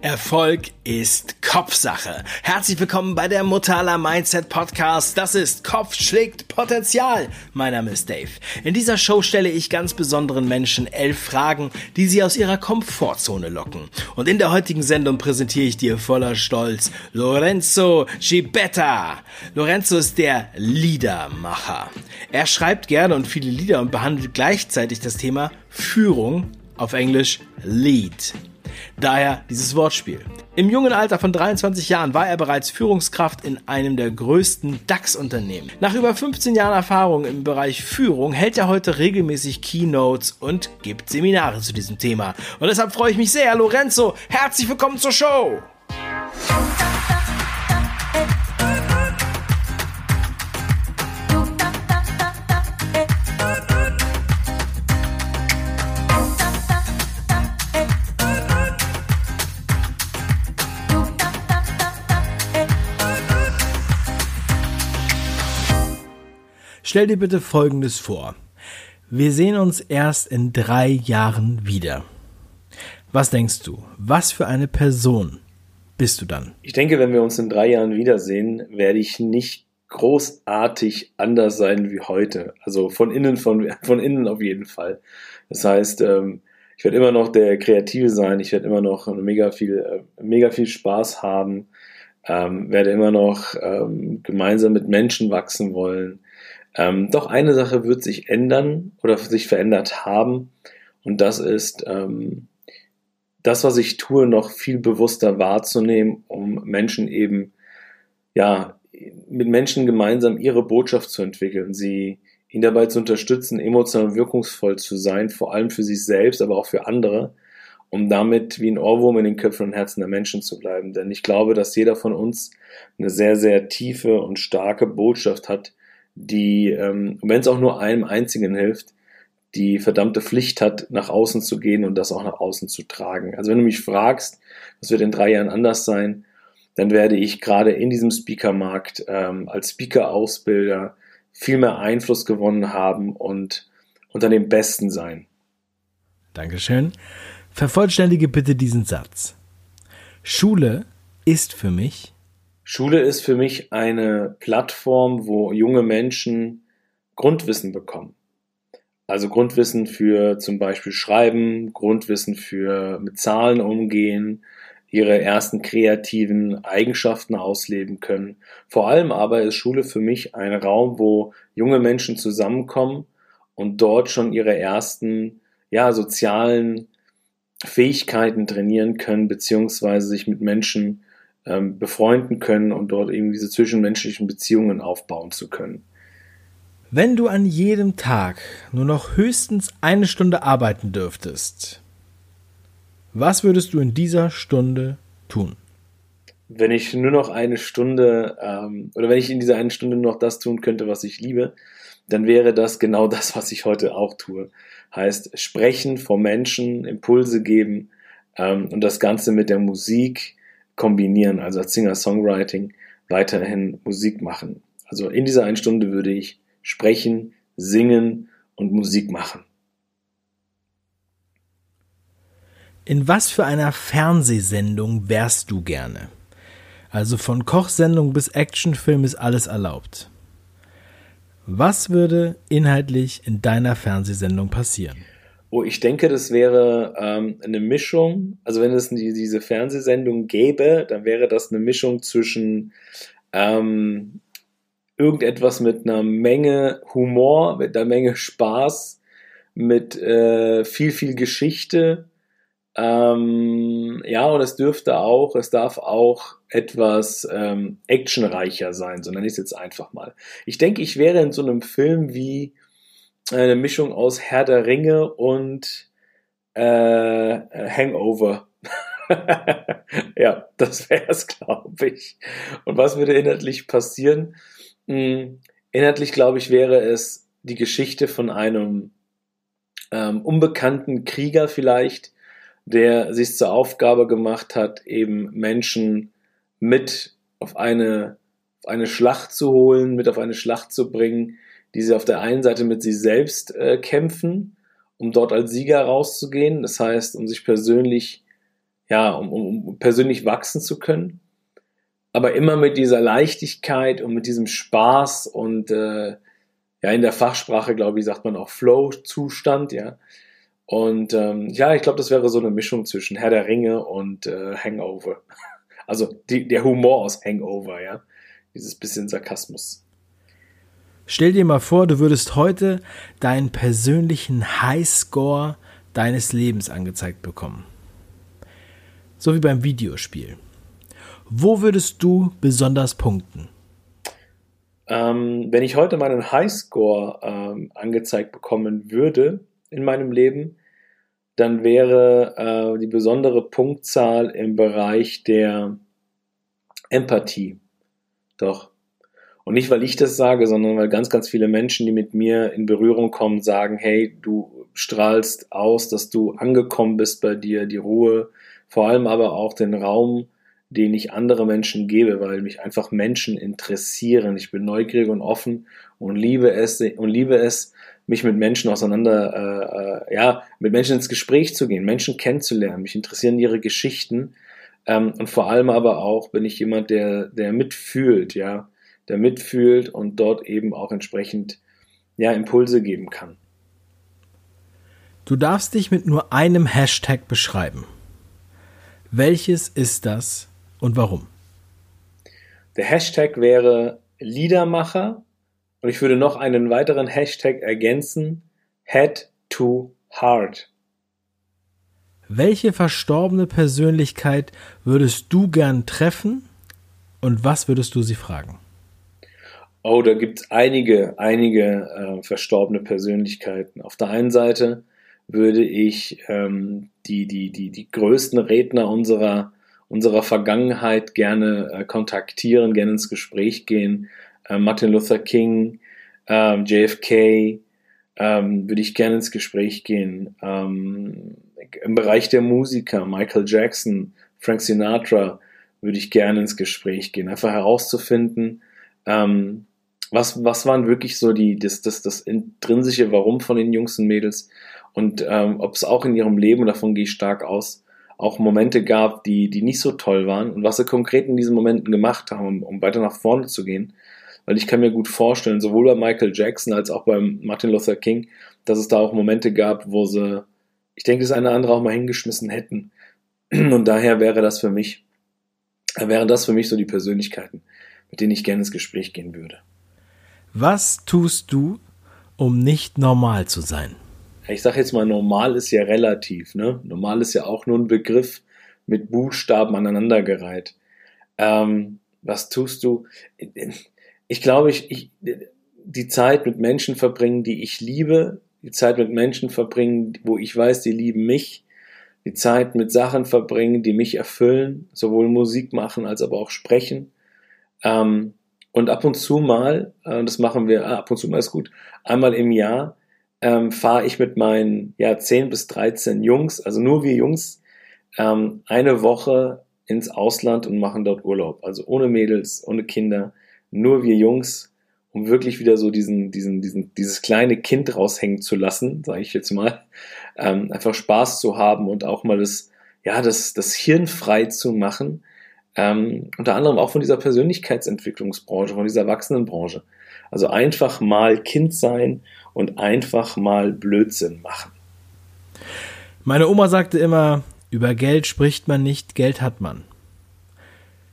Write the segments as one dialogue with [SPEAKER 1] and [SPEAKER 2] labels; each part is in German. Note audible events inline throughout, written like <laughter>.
[SPEAKER 1] Erfolg ist Kopfsache. Herzlich willkommen bei der Mutala Mindset Podcast. Das ist Kopf schlägt Potenzial. Mein Name ist Dave. In dieser Show stelle ich ganz besonderen Menschen elf Fragen, die sie aus ihrer Komfortzone locken. Und in der heutigen Sendung präsentiere ich dir voller Stolz Lorenzo Gibetta. Lorenzo ist der Liedermacher. Er schreibt gerne und viele Lieder und behandelt gleichzeitig das Thema Führung auf Englisch Lead. Daher dieses Wortspiel. Im jungen Alter von 23 Jahren war er bereits Führungskraft in einem der größten DAX-Unternehmen. Nach über 15 Jahren Erfahrung im Bereich Führung hält er heute regelmäßig Keynotes und gibt Seminare zu diesem Thema. Und deshalb freue ich mich sehr, Lorenzo. Herzlich willkommen zur Show! Stell dir bitte Folgendes vor. Wir sehen uns erst in drei Jahren wieder. Was denkst du? Was für eine Person bist du dann?
[SPEAKER 2] Ich denke, wenn wir uns in drei Jahren wiedersehen, werde ich nicht großartig anders sein wie heute. Also von innen, von, von innen auf jeden Fall. Das heißt, ähm, ich werde immer noch der Kreative sein, ich werde immer noch mega viel, äh, mega viel Spaß haben, ähm, werde immer noch ähm, gemeinsam mit Menschen wachsen wollen, ähm, doch eine Sache wird sich ändern oder sich verändert haben und das ist ähm, das, was ich tue, noch viel bewusster wahrzunehmen, um Menschen eben, ja, mit Menschen gemeinsam ihre Botschaft zu entwickeln, sie ihn dabei zu unterstützen, emotional wirkungsvoll zu sein, vor allem für sich selbst, aber auch für andere, um damit wie ein Ohrwurm in den Köpfen und Herzen der Menschen zu bleiben. Denn ich glaube, dass jeder von uns eine sehr, sehr tiefe und starke Botschaft hat, die, ähm, wenn es auch nur einem einzigen hilft, die verdammte Pflicht hat, nach außen zu gehen und das auch nach außen zu tragen. Also wenn du mich fragst, was wird in drei Jahren anders sein, dann werde ich gerade in diesem Speakermarkt ähm, als Speaker-Ausbilder viel mehr Einfluss gewonnen haben und unter den Besten sein.
[SPEAKER 1] Dankeschön. Vervollständige bitte diesen Satz. Schule ist für mich
[SPEAKER 2] Schule ist für mich eine Plattform, wo junge Menschen Grundwissen bekommen. Also Grundwissen für zum Beispiel Schreiben, Grundwissen für mit Zahlen umgehen, ihre ersten kreativen Eigenschaften ausleben können. Vor allem aber ist Schule für mich ein Raum, wo junge Menschen zusammenkommen und dort schon ihre ersten ja, sozialen Fähigkeiten trainieren können, beziehungsweise sich mit Menschen ähm, befreunden können und dort eben diese zwischenmenschlichen Beziehungen aufbauen zu können.
[SPEAKER 1] Wenn du an jedem Tag nur noch höchstens eine Stunde arbeiten dürftest, was würdest du in dieser Stunde tun?
[SPEAKER 2] Wenn ich nur noch eine Stunde ähm, oder wenn ich in dieser einen Stunde nur noch das tun könnte, was ich liebe, dann wäre das genau <laughs> das, was ich heute auch tue. Heißt sprechen vor Menschen, Impulse geben ähm, und das Ganze mit der Musik, kombinieren, also als Singer-Songwriting weiterhin Musik machen. Also in dieser einen Stunde würde ich sprechen, singen und Musik machen.
[SPEAKER 1] In was für einer Fernsehsendung wärst du gerne? Also von Kochsendung bis Actionfilm ist alles erlaubt. Was würde inhaltlich in deiner Fernsehsendung passieren?
[SPEAKER 2] Oh, ich denke, das wäre ähm, eine Mischung. Also wenn es die, diese Fernsehsendung gäbe, dann wäre das eine Mischung zwischen ähm, irgendetwas mit einer Menge Humor, mit einer Menge Spaß, mit äh, viel, viel Geschichte. Ähm, ja, und es dürfte auch, es darf auch etwas ähm, actionreicher sein, so nenne ich es jetzt einfach mal. Ich denke, ich wäre in so einem Film wie eine Mischung aus Herr der Ringe und äh, Hangover. <laughs> ja, das wäre es, glaube ich. Und was würde inhaltlich passieren? Hm, inhaltlich, glaube ich, wäre es die Geschichte von einem ähm, unbekannten Krieger vielleicht, der sich zur Aufgabe gemacht hat, eben Menschen mit auf eine, auf eine Schlacht zu holen, mit auf eine Schlacht zu bringen, die sie auf der einen Seite mit sich selbst äh, kämpfen, um dort als Sieger rauszugehen. Das heißt, um sich persönlich ja, um, um persönlich wachsen zu können. Aber immer mit dieser Leichtigkeit und mit diesem Spaß und äh, ja, in der Fachsprache, glaube ich, sagt man auch Flow-Zustand, ja. Und ähm, ja, ich glaube, das wäre so eine Mischung zwischen Herr der Ringe und äh, Hangover. <laughs> Also die, der Humor aus Hangover, ja. Dieses bisschen Sarkasmus.
[SPEAKER 1] Stell dir mal vor, du würdest heute deinen persönlichen Highscore deines Lebens angezeigt bekommen. So wie beim Videospiel. Wo würdest du besonders punkten?
[SPEAKER 2] Ähm, wenn ich heute meinen Highscore ähm, angezeigt bekommen würde in meinem Leben, dann wäre äh, die besondere Punktzahl im Bereich der Empathie. Doch. Und nicht, weil ich das sage, sondern weil ganz, ganz viele Menschen, die mit mir in Berührung kommen, sagen, hey, du strahlst aus, dass du angekommen bist bei dir, die Ruhe, vor allem aber auch den Raum, den ich andere Menschen gebe, weil mich einfach Menschen interessieren. Ich bin neugierig und offen und liebe es und liebe es, mich mit Menschen auseinander, äh, äh, ja, mit Menschen ins Gespräch zu gehen, Menschen kennenzulernen. Mich interessieren ihre Geschichten ähm, und vor allem aber auch bin ich jemand, der, der mitfühlt, ja, der mitfühlt und dort eben auch entsprechend ja Impulse geben kann.
[SPEAKER 1] Du darfst dich mit nur einem Hashtag beschreiben. Welches ist das und warum?
[SPEAKER 2] Der Hashtag wäre Liedermacher und ich würde noch einen weiteren Hashtag ergänzen, Head to Heart.
[SPEAKER 1] Welche verstorbene Persönlichkeit würdest du gern treffen und was würdest du sie fragen?
[SPEAKER 2] Oh, da gibt es einige, einige äh, verstorbene Persönlichkeiten. Auf der einen Seite würde ich ähm, die, die, die, die größten Redner unserer, unserer Vergangenheit gerne äh, kontaktieren, gerne ins Gespräch gehen. Äh, Martin Luther King, ähm, JFK, ähm, würde ich gerne ins Gespräch gehen. Ähm, Im Bereich der Musiker, Michael Jackson, Frank Sinatra, würde ich gerne ins Gespräch gehen. Einfach herauszufinden, ähm, was, was waren wirklich so die, das, das, das intrinsische Warum von den Jungs und Mädels und ähm, ob es auch in ihrem Leben, davon gehe ich stark aus, auch Momente gab, die, die nicht so toll waren und was sie konkret in diesen Momenten gemacht haben, um, um weiter nach vorne zu gehen. Weil ich kann mir gut vorstellen, sowohl bei Michael Jackson als auch beim Martin Luther King, dass es da auch Momente gab, wo sie, ich denke, das eine oder andere auch mal hingeschmissen hätten. Und daher wäre das für mich, wären das für mich so die Persönlichkeiten, mit denen ich gerne ins Gespräch gehen würde.
[SPEAKER 1] Was tust du, um nicht normal zu sein?
[SPEAKER 2] Ich sage jetzt mal, normal ist ja relativ. Ne? Normal ist ja auch nur ein Begriff mit Buchstaben aneinandergereiht. Ähm, was tust du? Ich glaube, ich, ich, die Zeit mit Menschen verbringen, die ich liebe, die Zeit mit Menschen verbringen, wo ich weiß, die lieben mich, die Zeit mit Sachen verbringen, die mich erfüllen, sowohl Musik machen als aber auch sprechen. Ähm, und ab und zu mal, äh, das machen wir, ah, ab und zu mal ist gut, einmal im Jahr ähm, fahre ich mit meinen ja, 10 bis 13 Jungs, also nur wir Jungs, ähm, eine Woche ins Ausland und machen dort Urlaub. Also ohne Mädels, ohne Kinder, nur wir Jungs, um wirklich wieder so diesen, diesen, diesen, dieses kleine Kind raushängen zu lassen, sage ich jetzt mal, ähm, einfach Spaß zu haben und auch mal das, ja, das, das Hirn frei zu machen ähm, unter anderem auch von dieser Persönlichkeitsentwicklungsbranche, von dieser Erwachsenenbranche. Also einfach mal Kind sein und einfach mal Blödsinn machen.
[SPEAKER 1] Meine Oma sagte immer, über Geld spricht man nicht, Geld hat man.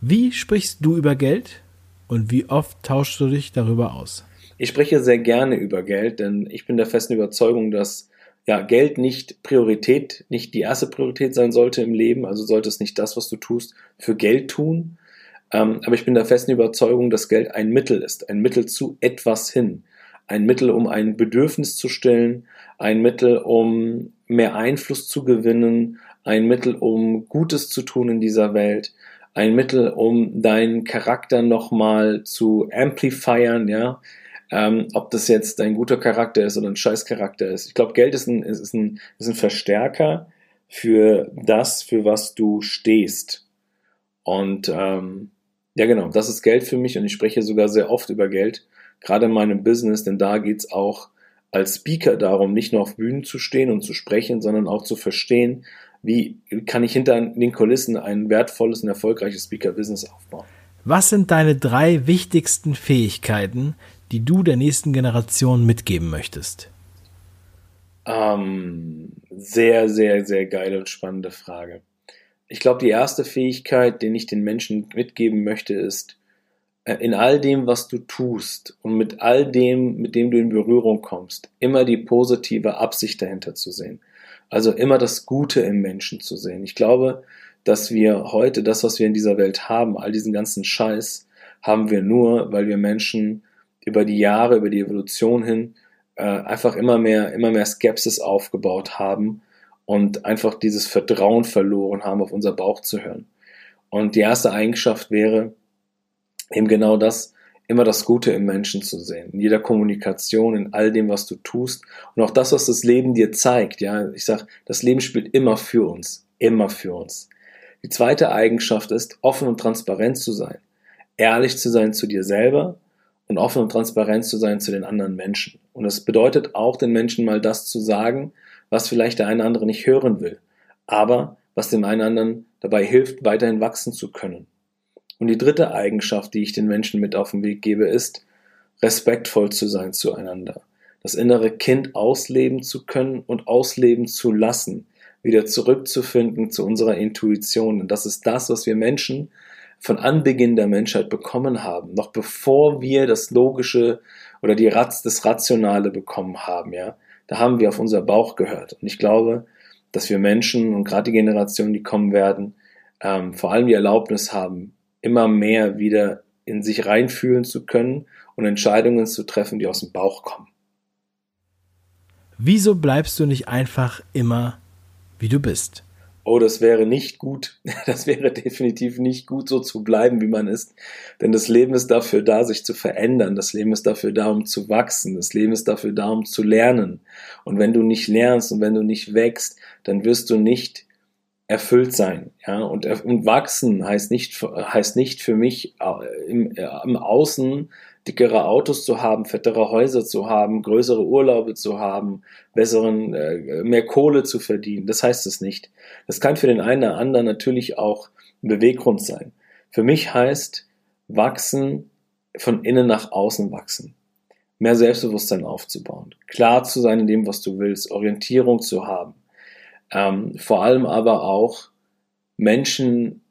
[SPEAKER 1] Wie sprichst du über Geld und wie oft tauschst du dich darüber aus?
[SPEAKER 2] Ich spreche sehr gerne über Geld, denn ich bin der festen Überzeugung, dass ja, Geld nicht Priorität, nicht die erste Priorität sein sollte im Leben, also sollte es nicht das, was du tust, für Geld tun. Ähm, aber ich bin der festen Überzeugung, dass Geld ein Mittel ist, ein Mittel zu etwas hin, ein Mittel, um ein Bedürfnis zu stellen, ein Mittel, um mehr Einfluss zu gewinnen, ein Mittel, um Gutes zu tun in dieser Welt, ein Mittel, um deinen Charakter nochmal zu amplifieren, ja, ähm, ob das jetzt ein guter Charakter ist oder ein Scheißcharakter ist. Ich glaube, Geld ist ein, ist, ein, ist ein Verstärker für das, für was du stehst. Und ähm, ja, genau, das ist Geld für mich und ich spreche sogar sehr oft über Geld, gerade in meinem Business, denn da geht's auch als Speaker darum, nicht nur auf Bühnen zu stehen und zu sprechen, sondern auch zu verstehen, wie kann ich hinter den Kulissen ein wertvolles und erfolgreiches Speaker-Business aufbauen.
[SPEAKER 1] Was sind deine drei wichtigsten Fähigkeiten, die du der nächsten Generation mitgeben möchtest?
[SPEAKER 2] Ähm, sehr, sehr, sehr geile und spannende Frage. Ich glaube, die erste Fähigkeit, den ich den Menschen mitgeben möchte, ist, äh, in all dem, was du tust und mit all dem, mit dem du in Berührung kommst, immer die positive Absicht dahinter zu sehen. Also immer das Gute im Menschen zu sehen. Ich glaube, dass wir heute das, was wir in dieser Welt haben, all diesen ganzen Scheiß, haben wir nur, weil wir Menschen über die Jahre, über die Evolution hin, äh, einfach immer mehr, immer mehr Skepsis aufgebaut haben und einfach dieses Vertrauen verloren haben, auf unser Bauch zu hören. Und die erste Eigenschaft wäre, eben genau das, immer das Gute im Menschen zu sehen, in jeder Kommunikation, in all dem, was du tust und auch das, was das Leben dir zeigt. Ja, ich sag, das Leben spielt immer für uns, immer für uns. Die zweite Eigenschaft ist, offen und transparent zu sein, ehrlich zu sein zu dir selber und offen und transparent zu sein zu den anderen Menschen. Und das bedeutet auch, den Menschen mal das zu sagen, was vielleicht der eine oder andere nicht hören will, aber was dem einen anderen dabei hilft, weiterhin wachsen zu können. Und die dritte Eigenschaft, die ich den Menschen mit auf den Weg gebe, ist, respektvoll zu sein zueinander. Das innere Kind ausleben zu können und ausleben zu lassen, wieder zurückzufinden zu unserer Intuition. Und das ist das, was wir Menschen von Anbeginn der Menschheit bekommen haben, noch bevor wir das Logische oder die Ratz, das Rationale bekommen haben, ja. Da haben wir auf unser Bauch gehört. Und ich glaube, dass wir Menschen und gerade die Generationen, die kommen werden, ähm, vor allem die Erlaubnis haben, immer mehr wieder in sich reinfühlen zu können und Entscheidungen zu treffen, die aus dem Bauch kommen.
[SPEAKER 1] Wieso bleibst du nicht einfach immer, wie du bist?
[SPEAKER 2] Oh, das wäre nicht gut. <laughs> Das wäre definitiv nicht gut, so zu bleiben, wie man ist. Denn das Leben ist dafür da, sich zu verändern. Das Leben ist dafür da, um zu wachsen. Das Leben ist dafür da, um zu lernen. Und wenn du nicht lernst und wenn du nicht wächst, dann wirst du nicht erfüllt sein. Ja, und, und wachsen heißt nicht, heißt nicht für mich äh, im, äh, im Außen dickere Autos zu haben, fettere Häuser zu haben, größere Urlaube zu haben, besseren, äh, mehr Kohle zu verdienen. Das heißt es nicht. Das kann für den einen oder anderen natürlich auch ein Beweggrund sein. Für mich heißt wachsen, von innen nach außen wachsen. Mehr Selbstbewusstsein aufzubauen, klar zu sein in dem, was du willst, Orientierung zu haben, ähm, vor allem aber auch Menschen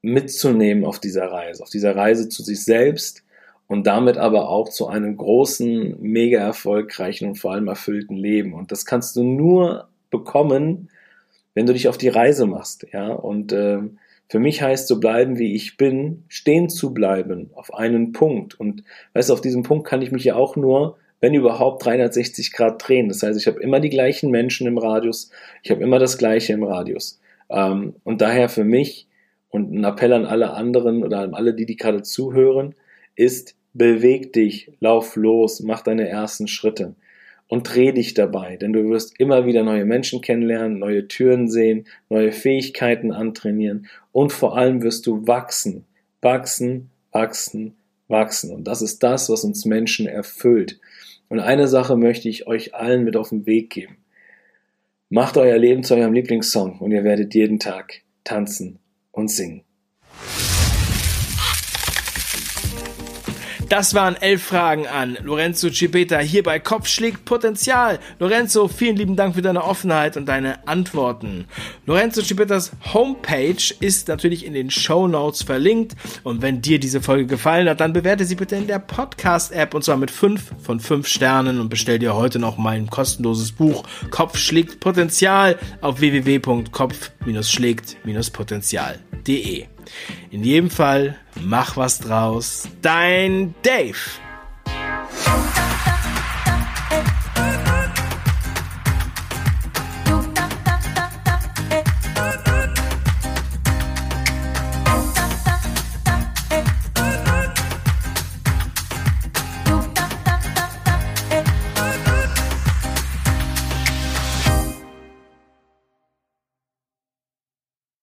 [SPEAKER 2] mitzunehmen auf dieser Reise, auf dieser Reise zu sich selbst und damit aber auch zu einem großen, mega erfolgreichen und vor allem erfüllten Leben. Und das kannst du nur bekommen, wenn du dich auf die Reise machst, ja. Und äh, für mich heißt so bleiben, wie ich bin, stehen zu bleiben auf einen Punkt. Und weißt du, auf diesem Punkt kann ich mich ja auch nur wenn überhaupt 360 Grad drehen. Das heißt, ich habe immer die gleichen Menschen im Radius, ich habe immer das Gleiche im Radius. Ähm, und daher für mich und ein Appell an alle anderen oder an alle, die, die gerade zuhören, ist, beweg dich, lauf los, mach deine ersten Schritte und dreh dich dabei, denn du wirst immer wieder neue Menschen kennenlernen, neue Türen sehen, neue Fähigkeiten antrainieren und vor allem wirst du wachsen, wachsen, wachsen, wachsen. Und das ist das, was uns Menschen erfüllt. Und eine Sache möchte ich euch allen mit auf den Weg geben. Macht euer Leben zu eurem Lieblingssong und ihr werdet jeden Tag tanzen und singen.
[SPEAKER 1] Das waren elf Fragen an Lorenzo Cipeta hier bei Kopf schlägt Potenzial. Lorenzo, vielen lieben Dank für deine Offenheit und deine Antworten. Lorenzo Cipetas Homepage ist natürlich in den Show Notes verlinkt. Und wenn dir diese Folge gefallen hat, dann bewerte sie bitte in der Podcast-App und zwar mit fünf von fünf Sternen und bestell dir heute noch mein kostenloses Buch Kopf schlägt Potenzial auf www.kopf-schlägt-potenzial.de. In jedem Fall, mach was draus. Dein Dave.